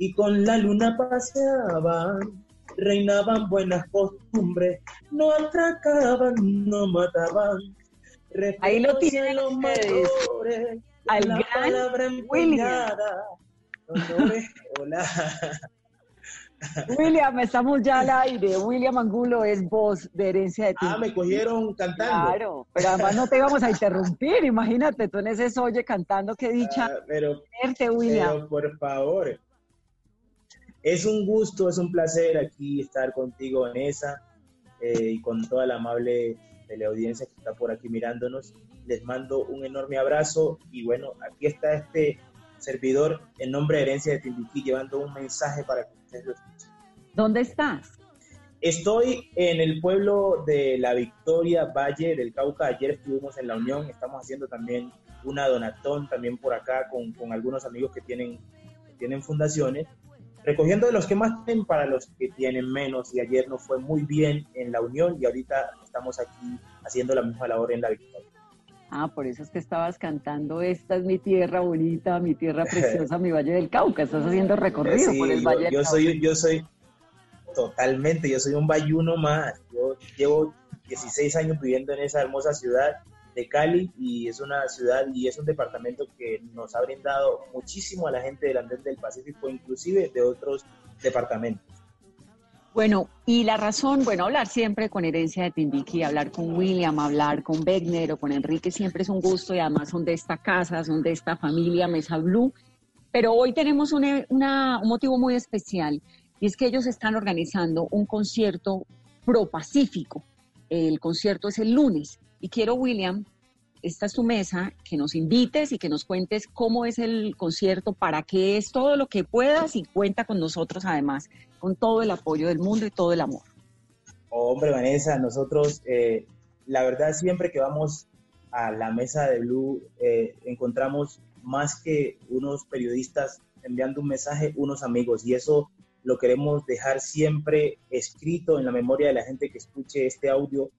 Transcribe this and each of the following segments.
y con la luna paseaban. Reinaban buenas costumbres, no atracaban, no mataban. Ahí lo tienen los mayores, al la gran William. hola. William, estamos ya al aire. William Angulo es voz de herencia de ti. Ah, me cogieron cantando. Claro, pero además no te íbamos a interrumpir. Imagínate, tú en ese oye cantando, qué dicha. Ah, pero, William. Pero por favor. Es un gusto, es un placer aquí estar contigo, Vanessa, eh, y con toda la amable teleaudiencia que está por aquí mirándonos. Les mando un enorme abrazo y bueno, aquí está este servidor en nombre de Herencia de Timbiquí llevando un mensaje para que ustedes lo escuchen. ¿Dónde estás? Estoy en el pueblo de La Victoria, Valle del Cauca. Ayer estuvimos en la Unión, estamos haciendo también una donatón también por acá con, con algunos amigos que tienen, que tienen fundaciones, recogiendo de los que más tienen para los que tienen menos. Y ayer nos fue muy bien en la Unión y ahorita estamos aquí haciendo la misma labor en La Victoria. Ah, por eso es que estabas cantando, esta es mi tierra bonita, mi tierra preciosa, mi Valle del Cauca. Estás haciendo recorrido por el Valle yo, del Soy, yo soy, totalmente, yo soy un bayuno más. Yo llevo 16 años viviendo en esa hermosa ciudad de Cali y es una ciudad y es un departamento que nos ha brindado muchísimo a la gente del Andén del Pacífico, inclusive de otros departamentos. Bueno, y la razón, bueno, hablar siempre con herencia de Timbiqui, hablar con William, hablar con Wegner o con Enrique siempre es un gusto y además son de esta casa, son de esta familia Mesa Blue. Pero hoy tenemos un motivo muy especial y es que ellos están organizando un concierto pro-pacífico. El concierto es el lunes y quiero, William, esta es tu mesa, que nos invites y que nos cuentes cómo es el concierto, para qué es todo lo que puedas y cuenta con nosotros además, con todo el apoyo del mundo y todo el amor. hombre, Vanessa, nosotros, eh, la verdad, siempre que vamos a la mesa de Blue, eh, encontramos más que unos periodistas enviando un mensaje, unos amigos, y eso lo queremos dejar siempre escrito en la memoria de la gente que escuche este audio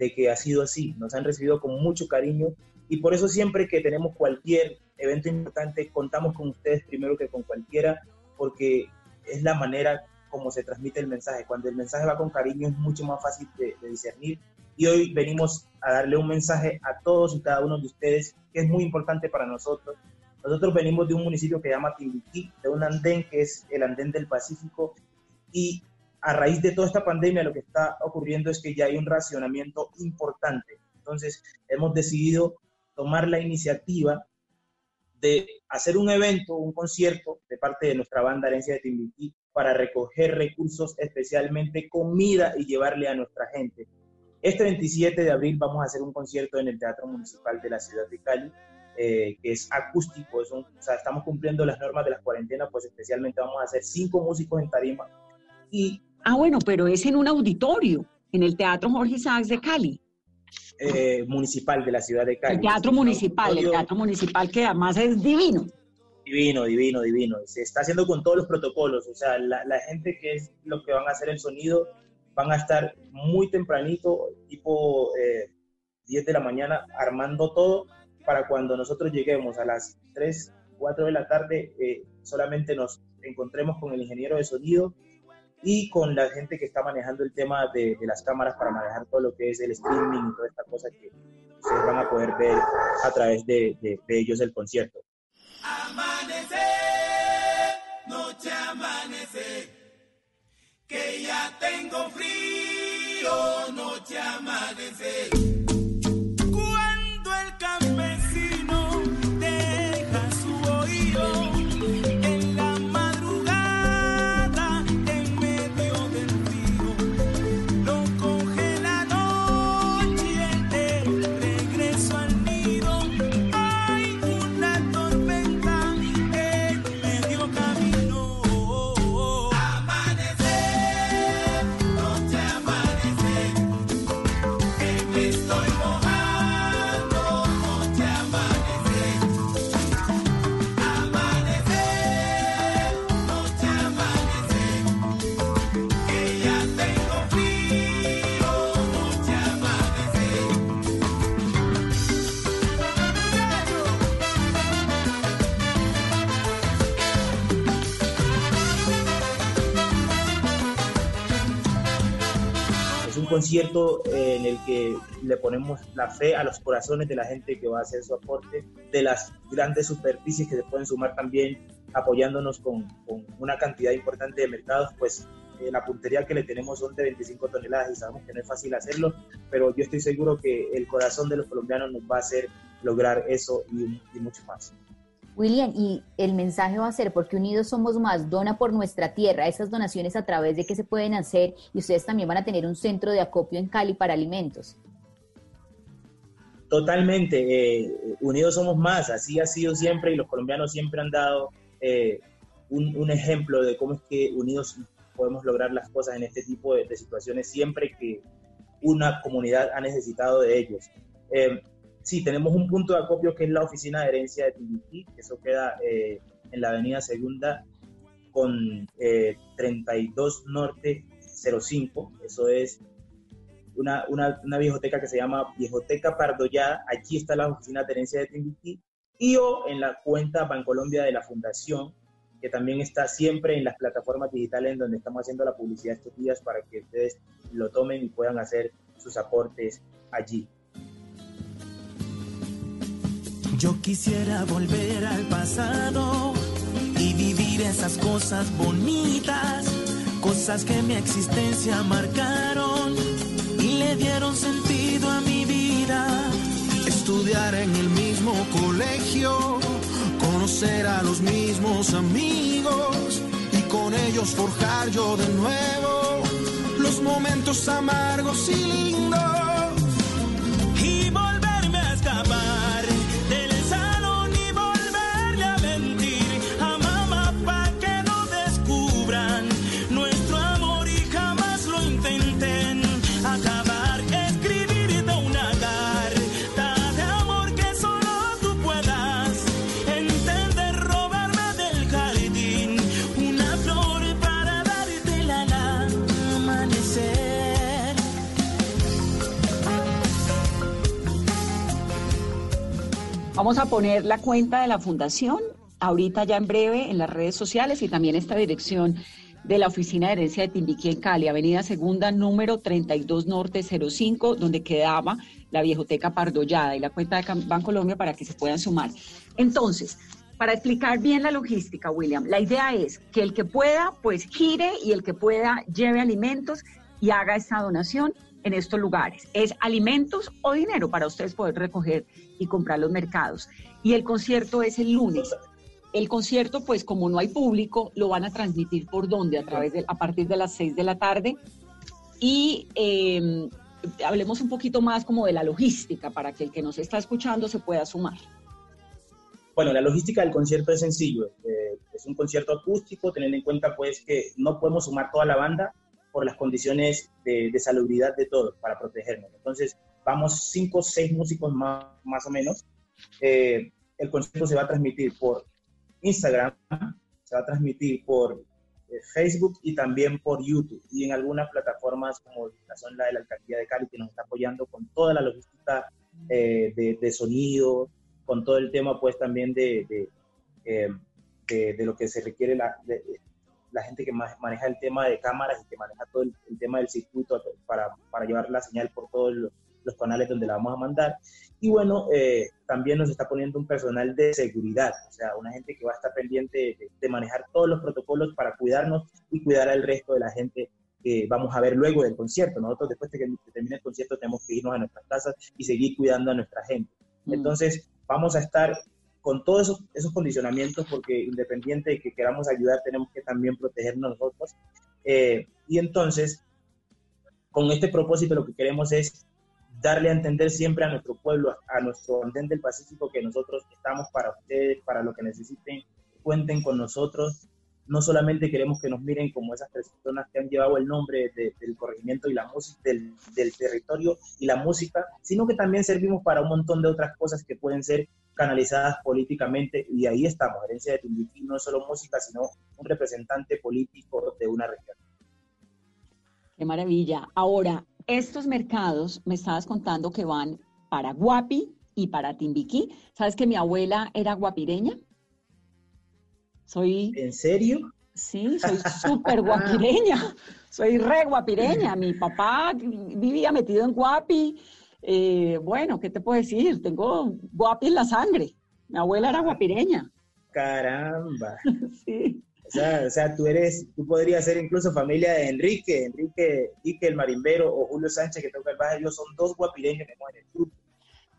de que ha sido así, nos han recibido con mucho cariño y por eso siempre que tenemos cualquier evento importante contamos con ustedes primero que con cualquiera, porque es la manera como se transmite el mensaje. Cuando el mensaje va con cariño es mucho más fácil de, discernir y hoy venimos a darle un mensaje a todos y cada uno de ustedes que es muy importante para nosotros. Nosotros venimos de un municipio que se llama Timbiquí, de un andén que es el andén del Pacífico y a raíz de toda esta pandemia lo que está ocurriendo es que ya hay un racionamiento importante. Entonces hemos decidido tomar la iniciativa de hacer un evento, un concierto de parte de nuestra banda Herencia de Timbiquí para recoger recursos, especialmente comida y llevarle a nuestra gente. Este 27 de abril vamos a hacer un concierto en el Teatro Municipal de la ciudad de Cali, eh, que es acústico, o sea, estamos cumpliendo las normas de la cuarentena, pues especialmente vamos a hacer cinco músicos en tarima y Ah, bueno, pero es en un auditorio, en el Teatro Jorge Sachs de Cali. Eh, municipal de la ciudad de Cali. El Teatro Municipal, el Teatro Municipal que además es divino. Divino, divino, divino. Se está haciendo con todos los protocolos. O sea, la, gente que es lo que van a hacer el sonido van a estar muy tempranito, tipo 10 eh, de la mañana, armando todo para cuando nosotros lleguemos a las 3, 4 de la tarde, eh, solamente nos encontremos con el ingeniero de sonido y con la gente que está manejando el tema de, las cámaras para manejar todo lo que es el streaming y toda esta cosa que ustedes van a poder ver a través de, de, de ellos el concierto. Amanecer, noche amanecer, que ya tengo frío, noche amanecer. Concierto eh, en el que le ponemos la fe a los corazones de la gente que va a hacer su aporte, de las grandes superficies que se pueden sumar también apoyándonos con, con una cantidad importante de mercados, pues eh, la puntería que le tenemos son de 25 toneladas y sabemos que no es fácil hacerlo, pero yo estoy seguro que el corazón de los colombianos nos va a hacer lograr eso y, y mucho más. William, y el mensaje va a ser, porque unidos somos más, dona por nuestra tierra, esas donaciones a través de qué se pueden hacer y ustedes también van a tener un centro de acopio en Cali para alimentos. Totalmente, eh, unidos somos más, así ha sido siempre y los colombianos siempre han dado eh, un, ejemplo de cómo es que unidos podemos lograr las cosas en este tipo de, de situaciones siempre que una comunidad ha necesitado de ellos. Eh, sí, tenemos un punto de acopio que es la oficina de herencia de Timbiquí, que eso queda eh, en la avenida Segunda con eh, 32 Norte 05, eso es una, una, una, que se llama Viejoteca Pardoyada, aquí está la oficina de herencia de Timbiquí, y o en la cuenta Bancolombia de la Fundación, que también está siempre en las plataformas digitales en donde estamos haciendo la publicidad estos días para que ustedes lo tomen y puedan hacer sus aportes allí. Yo quisiera volver al pasado y vivir esas cosas bonitas, cosas que mi existencia marcaron y le dieron sentido a mi vida. Estudiar en el mismo colegio, conocer a los mismos amigos y con ellos forjar yo de nuevo los momentos amargos y lindos Vamos a poner la cuenta de la fundación ahorita ya en breve en las redes sociales y también esta dirección de la Oficina de Herencia de Timbiquí en Cali, Avenida Segunda, número 32 Norte 05, donde quedaba la Viejoteca Pardollada y la cuenta de Bancolombia para que se puedan sumar. Entonces, para explicar bien la logística, William, la idea es que el que pueda, pues gire y el que pueda lleve alimentos y haga esta donación en estos lugares. Es alimentos o dinero para ustedes poder recoger y comprar los mercados. Y el concierto es el lunes. El concierto, pues como no hay público, lo van a transmitir por dónde, a través de, a partir de las 6 de la tarde. Y eh, hablemos un poquito más como de la logística para que el que nos está escuchando se pueda sumar. Bueno, la logística del concierto es sencillo. Eh, es un concierto acústico, teniendo en cuenta pues que no podemos sumar toda la banda, por las condiciones de, de salubridad de todos, para protegernos. Entonces, vamos cinco o seis músicos más, más o menos. Eh, el concierto se va a transmitir por Instagram, se va a transmitir por eh, Facebook y también por YouTube y en algunas plataformas como la son la de la Alcaldía de Cali que nos está apoyando con toda la logística eh, de, de, sonido, con todo el tema pues también de, de, eh, de lo que se requiere la, la gente que maneja el tema de cámaras y que maneja todo el, el tema del circuito para, para, llevar la señal por todos los, los, canales donde la vamos a mandar. Y bueno, eh, también nos está poniendo un personal de seguridad, o sea, una gente que va a estar pendiente de, de manejar todos los protocolos para cuidarnos y cuidar al resto de la gente que vamos a ver luego del concierto. Nosotros después de que termine el concierto tenemos que irnos a nuestras casas y seguir cuidando a nuestra gente. Mm. Entonces, vamos a estar con todos esos, esos, condicionamientos, porque independiente de que queramos ayudar, tenemos que también protegernos nosotros. Eh, y entonces, con este propósito, lo que queremos es darle a entender siempre a nuestro pueblo, a nuestro andén del Pacífico, que nosotros estamos para ustedes, para lo que necesiten, cuenten con nosotros. No solamente queremos que nos miren como esas personas que han llevado el nombre de, del corregimiento y la música, del, territorio y la música, sino que también servimos para un montón de otras cosas que pueden ser canalizadas políticamente y ahí estamos. Herencia de Timbiquí no solo música, sino un representante político de una región. Qué maravilla. Ahora, estos mercados, me estabas contando que van para Guapi y para Timbiquí. ¿Sabes que mi abuela era guapireña? Soy... ¿En serio? Sí, soy súper guapireña. Soy re guapireña. Mi papá vivía metido en guapi. Eh, bueno, ¿qué te puedo decir? Tengo guapi en la sangre. Mi abuela era guapireña. Caramba. sí. O sea, tú eres, tú podrías ser incluso familia de Enrique, Enrique Ike el marimbero o Julio Sánchez que toca el bajo, ellos son dos guapireños que mueren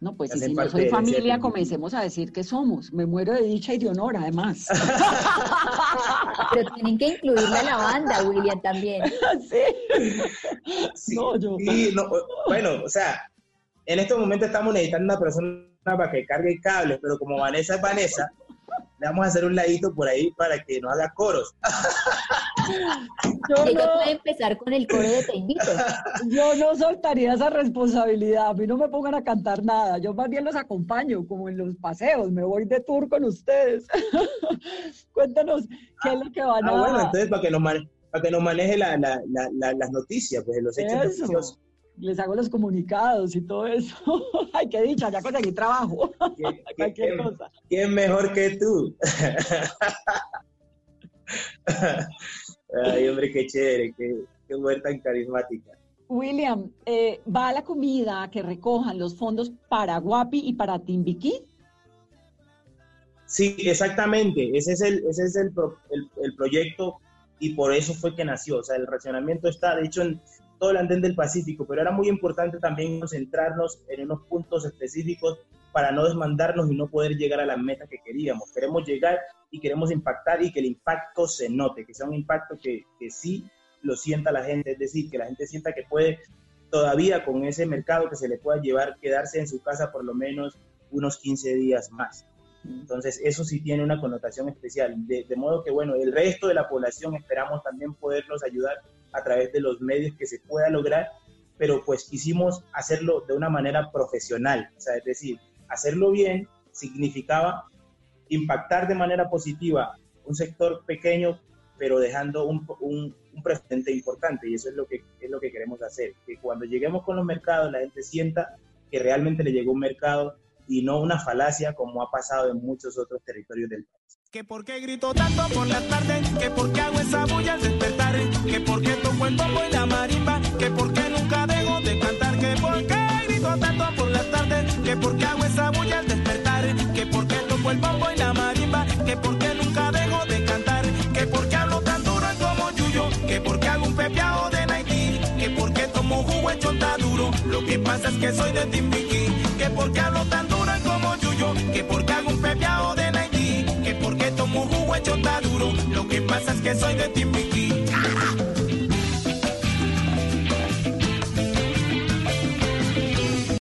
No, pues si no soy familia, comencemos a decir que somos. Me muero de dicha y de honor, además. Pero tienen que incluirle a la banda, William, también. Sí. no, yo. bueno, o sea, en estos momentos estamos necesitando una persona para que cargue cables, pero como Vanessa es Vanessa, le vamos a hacer un ladito por ahí para que no haga coros. Yo no, puede empezar con el coro de Te invito. Yo no soltaría esa responsabilidad, a mí no me pongan a cantar nada, yo más bien los acompaño, como en los paseos, me voy de tour con ustedes. Cuéntanos, ¿qué es lo que van ah, a... Ah, bueno, entonces para que nos, para que nos maneje la, las noticias, pues los hechos noticiosos les hago los comunicados y todo eso. Ay, qué dicha, ya conseguí trabajo. ¿Qué, cosa. ¿Quién mejor que tú? Ay, hombre, qué chévere, qué, qué mujer tan carismática. William, eh, ¿va la comida que recojan los fondos para Guapi y para Timbiquí? Sí, exactamente. Ese es, el, ese es el, el, el, proyecto y por eso fue que nació. O sea, el racionamiento está, de hecho, en, todo el andén del Pacífico, pero era muy importante también concentrarnos en unos puntos específicos para no desmandarnos y no poder llegar a la meta que queríamos. Queremos llegar y queremos impactar y que el impacto se note, que sea un impacto que, que sí lo sienta la gente, es decir, que la gente sienta que puede todavía con ese mercado que se le pueda llevar, quedarse en su casa por lo menos unos 15 días más. Entonces, eso sí tiene una connotación especial. De, de, modo que, bueno, el resto de la población esperamos también poderlos ayudar a través de los medios que se pueda lograr, pero pues quisimos hacerlo de una manera profesional, o sea, es decir, hacerlo bien significaba impactar de manera positiva un sector pequeño, pero dejando un, un, un, precedente importante, y eso es lo, que, es lo que queremos hacer, que cuando lleguemos con los mercados la gente sienta que realmente le llegó un mercado y no una falacia como ha pasado en muchos otros territorios del país. Que por qué grito tanto por la tarde, que por qué hago esa bulla al despertar, que por qué toco el bombo y la marimba, que por qué nunca dejo de cantar, que por qué grito tanto por la tarde, que por qué hago esa bulla al despertar, que por qué toco el bombo y la marimba, que por qué nunca dejo de cantar, que por qué hablo tan duro como yuyo, que por qué hago un pepeado de Nike, que por qué tomo jugo hecho tan duro, lo que pasa es que soy de Timbiquí, que por qué hablo tan duro como yuyo, que por qué hago tan duro, lo que pasa es que soy de Timbiquí.